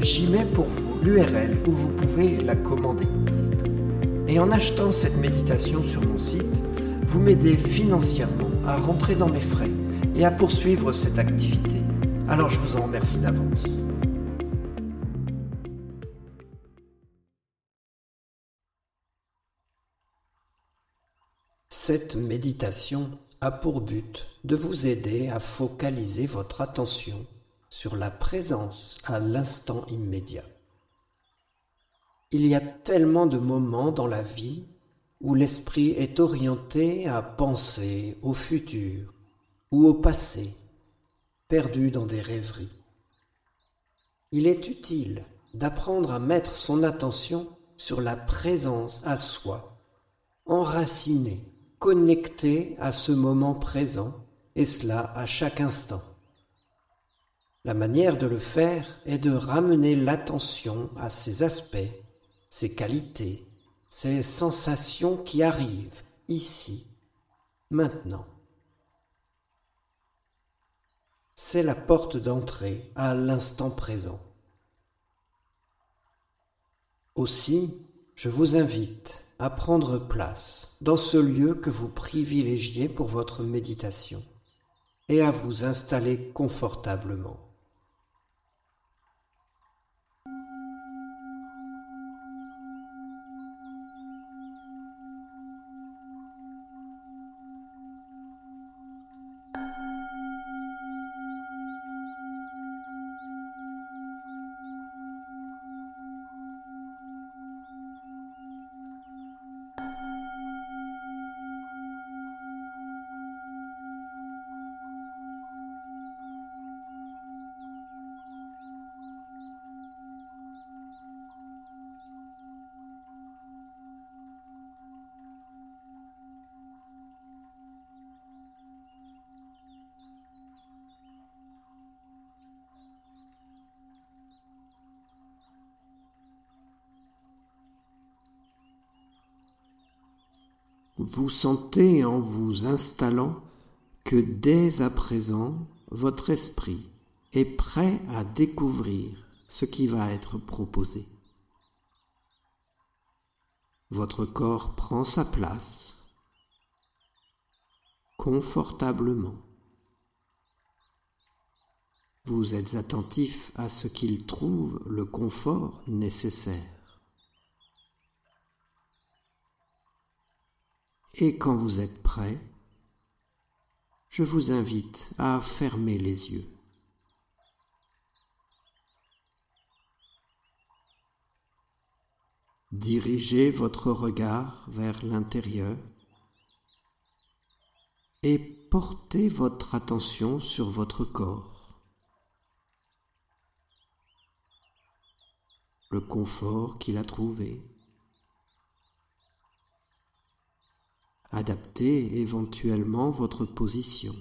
j'y mets pour vous l'URL où vous pouvez la commander. Et en achetant cette méditation sur mon site, vous m'aidez financièrement à rentrer dans mes frais et à poursuivre cette activité. Alors je vous en remercie d'avance. Cette méditation a pour but de vous aider à focaliser votre attention sur la présence à l'instant immédiat. Il y a tellement de moments dans la vie où l'esprit est orienté à penser au futur ou au passé, perdu dans des rêveries. Il est utile d'apprendre à mettre son attention sur la présence à soi, enracinée, connectée à ce moment présent, et cela à chaque instant. La manière de le faire est de ramener l'attention à ces aspects, ces qualités, ces sensations qui arrivent ici, maintenant. C'est la porte d'entrée à l'instant présent. Aussi, je vous invite à prendre place dans ce lieu que vous privilégiez pour votre méditation et à vous installer confortablement. Vous sentez en vous installant que dès à présent, votre esprit est prêt à découvrir ce qui va être proposé. Votre corps prend sa place confortablement. Vous êtes attentif à ce qu'il trouve le confort nécessaire. Et quand vous êtes prêt, je vous invite à fermer les yeux. Dirigez votre regard vers l'intérieur et portez votre attention sur votre corps. Le confort qu'il a trouvé. Adaptez éventuellement votre position.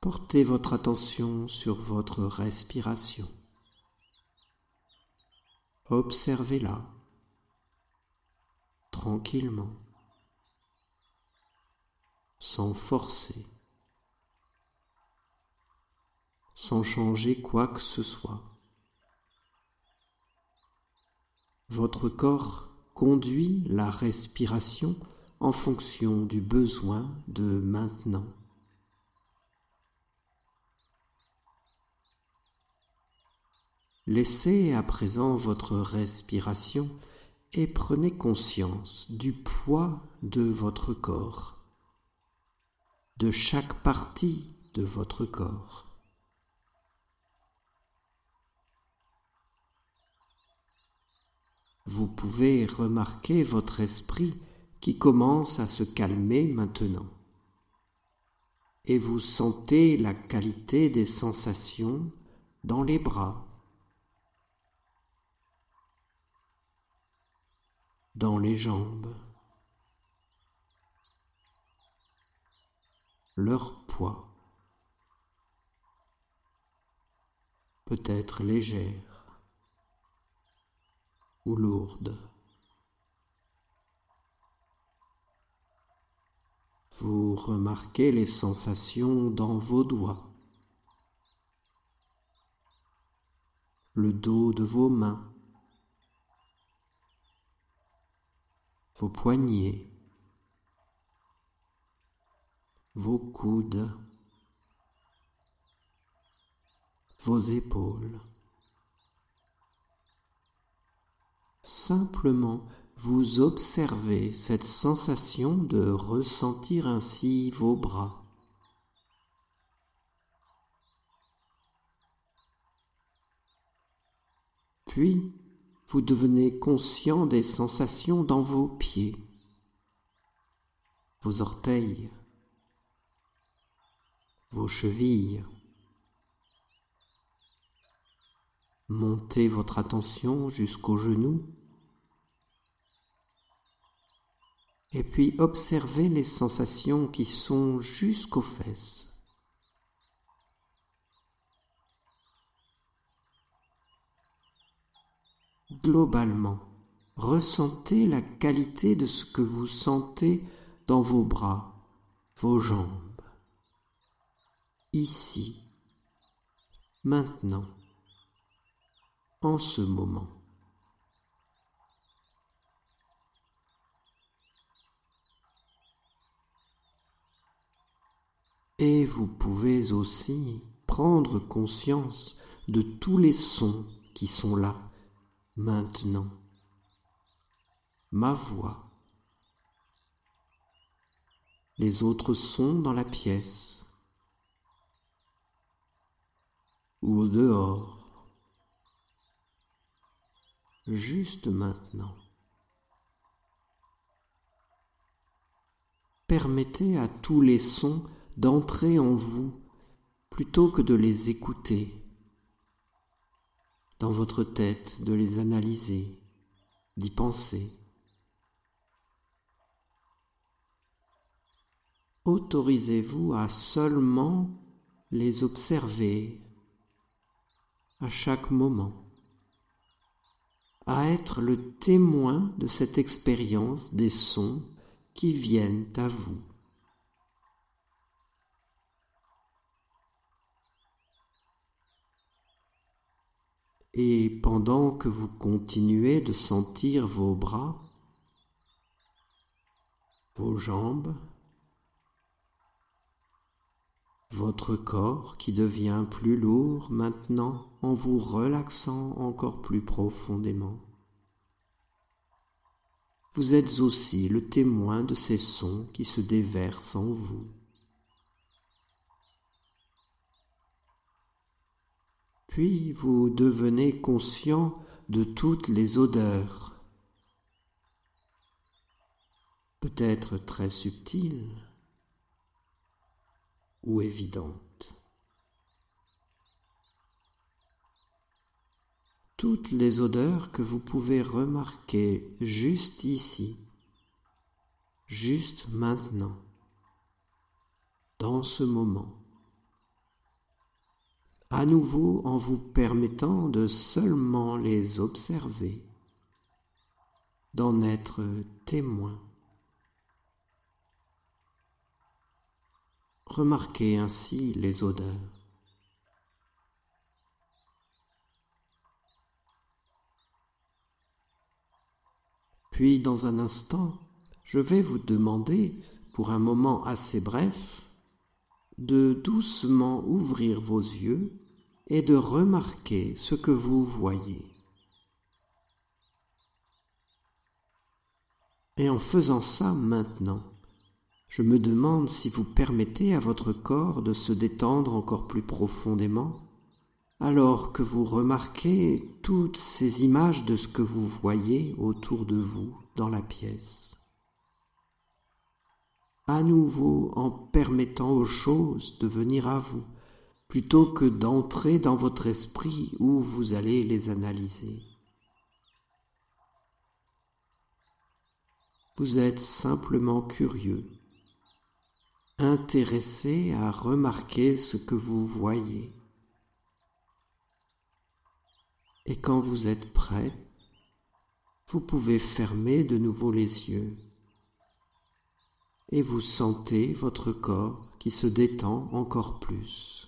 Portez votre attention sur votre respiration. Observez-la tranquillement, sans forcer, sans changer quoi que ce soit. Votre corps conduit la respiration en fonction du besoin de maintenant. Laissez à présent votre respiration et prenez conscience du poids de votre corps, de chaque partie de votre corps. Vous pouvez remarquer votre esprit qui commence à se calmer maintenant. Et vous sentez la qualité des sensations dans les bras, dans les jambes, leur poids, peut-être légère ou lourde. Vous remarquez les sensations dans vos doigts, le dos de vos mains, vos poignets, vos coudes, vos épaules. Simplement, vous observez cette sensation de ressentir ainsi vos bras. Puis, vous devenez conscient des sensations dans vos pieds, vos orteils, vos chevilles. Montez votre attention jusqu'aux genoux et puis observez les sensations qui sont jusqu'aux fesses. Globalement, ressentez la qualité de ce que vous sentez dans vos bras, vos jambes, ici, maintenant, en ce moment. Et vous pouvez aussi prendre conscience de tous les sons qui sont là, maintenant. Ma voix. Les autres sons dans la pièce. Ou au dehors. Juste maintenant. Permettez à tous les sons d'entrer en vous plutôt que de les écouter, dans votre tête, de les analyser, d'y penser. Autorisez-vous à seulement les observer à chaque moment, à être le témoin de cette expérience des sons qui viennent à vous. Et pendant que vous continuez de sentir vos bras, vos jambes, votre corps qui devient plus lourd maintenant en vous relaxant encore plus profondément. Vous êtes aussi le témoin de ces sons qui se déversent en vous. Puis vous devenez conscient de toutes les odeurs, peut-être très subtiles ou évidentes. Toutes les odeurs que vous pouvez remarquer juste ici, juste maintenant, dans ce moment à nouveau en vous permettant de seulement les observer, d'en être témoin. Remarquez ainsi les odeurs. Puis, dans un instant, je vais vous demander, pour un moment assez bref, de doucement ouvrir vos yeux et de remarquer ce que vous voyez. Et en faisant ça maintenant, je me demande si vous permettez à votre corps de se détendre encore plus profondément alors que vous remarquez toutes ces images de ce que vous voyez autour de vous dans la pièce. À nouveau en permettant aux choses de venir à vous, plutôt que d'entrer dans votre esprit où vous allez les analyser. Vous êtes simplement curieux, intéressé à remarquer ce que vous voyez. Et quand vous êtes prêt, vous pouvez fermer de nouveau les yeux et vous sentez votre corps qui se détend encore plus,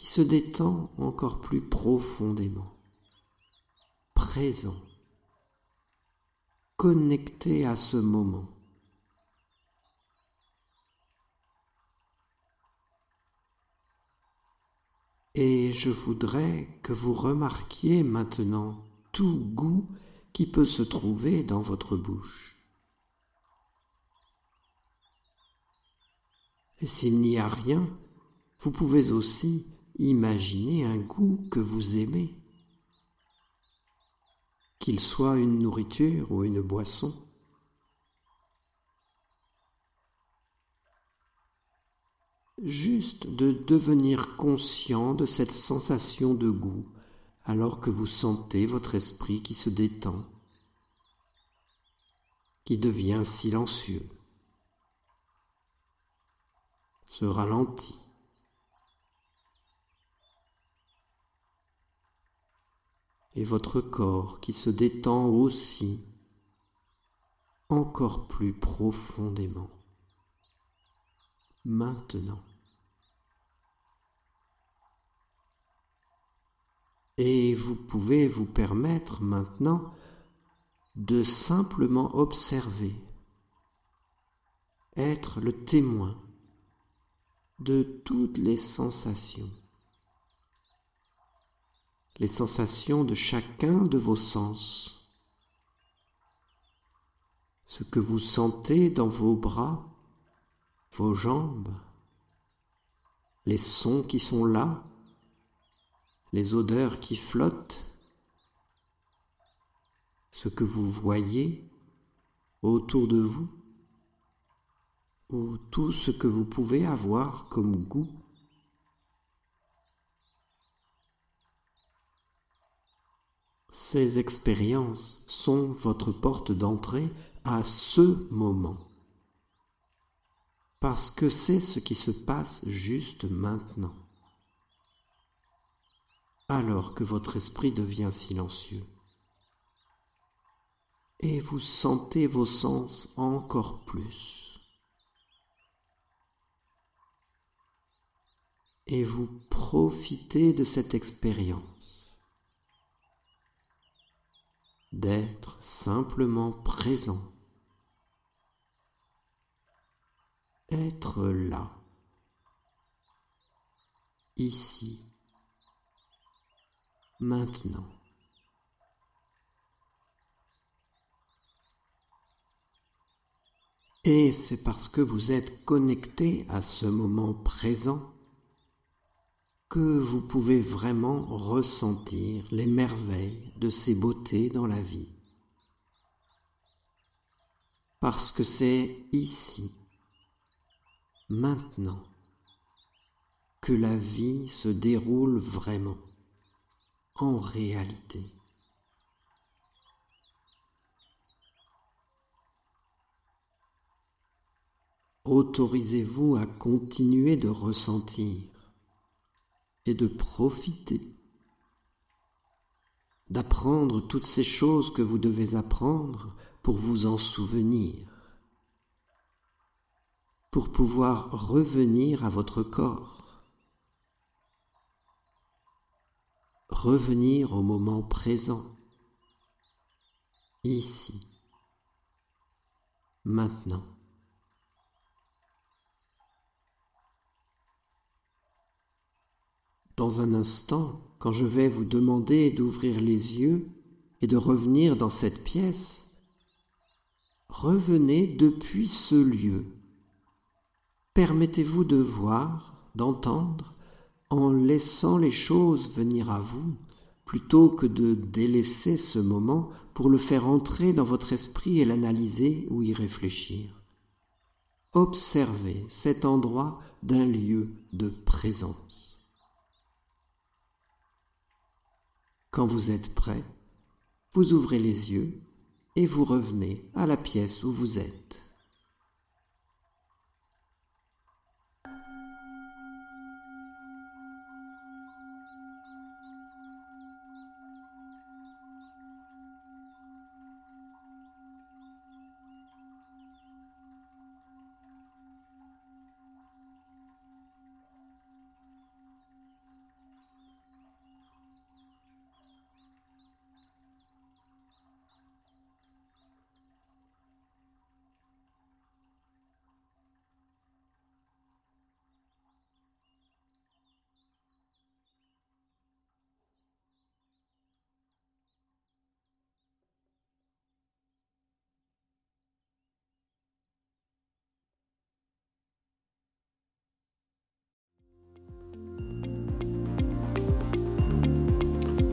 qui se détend encore plus profondément, présent, connecté à ce moment. Et je voudrais que vous remarquiez maintenant tout goût qui peut se trouver dans votre bouche. Et s'il n'y a rien, vous pouvez aussi imaginer un goût que vous aimez, qu'il soit une nourriture ou une boisson. juste de devenir conscient de cette sensation de goût alors que vous sentez votre esprit qui se détend, qui devient silencieux, se ralentit. Et votre corps qui se détend aussi encore plus profondément maintenant. Et vous pouvez vous permettre maintenant de simplement observer, être le témoin de toutes les sensations, les sensations de chacun de vos sens, ce que vous sentez dans vos bras, vos jambes, les sons qui sont là, les odeurs qui flottent, ce que vous voyez autour de vous, ou tout ce que vous pouvez avoir comme goût. Ces expériences sont votre porte d'entrée à ce moment, parce que c'est ce qui se passe juste maintenant alors que votre esprit devient silencieux. Et vous sentez vos sens encore plus. Et vous profitez de cette expérience d'être simplement présent, être là, ici. Maintenant. Et c'est parce que vous êtes connecté à ce moment présent que vous pouvez vraiment ressentir les merveilles de ces beautés dans la vie. Parce que c'est ici, maintenant, que la vie se déroule vraiment en réalité. autorisez-vous à continuer de ressentir et de profiter, d'apprendre toutes ces choses que vous devez apprendre pour vous en souvenir, pour pouvoir revenir à votre corps, revenir au moment présent, ici, maintenant. Dans un instant, quand je vais vous demander d'ouvrir les yeux et de revenir dans cette pièce, revenez depuis ce lieu. Permettez-vous de voir, d'entendre, en laissant les choses venir à vous, plutôt que de délaisser ce moment pour le faire entrer dans votre esprit et l'analyser ou y réfléchir. Observez cet endroit d'un lieu de présence. Quand vous êtes prêt, vous ouvrez les yeux et vous revenez à la pièce où vous êtes.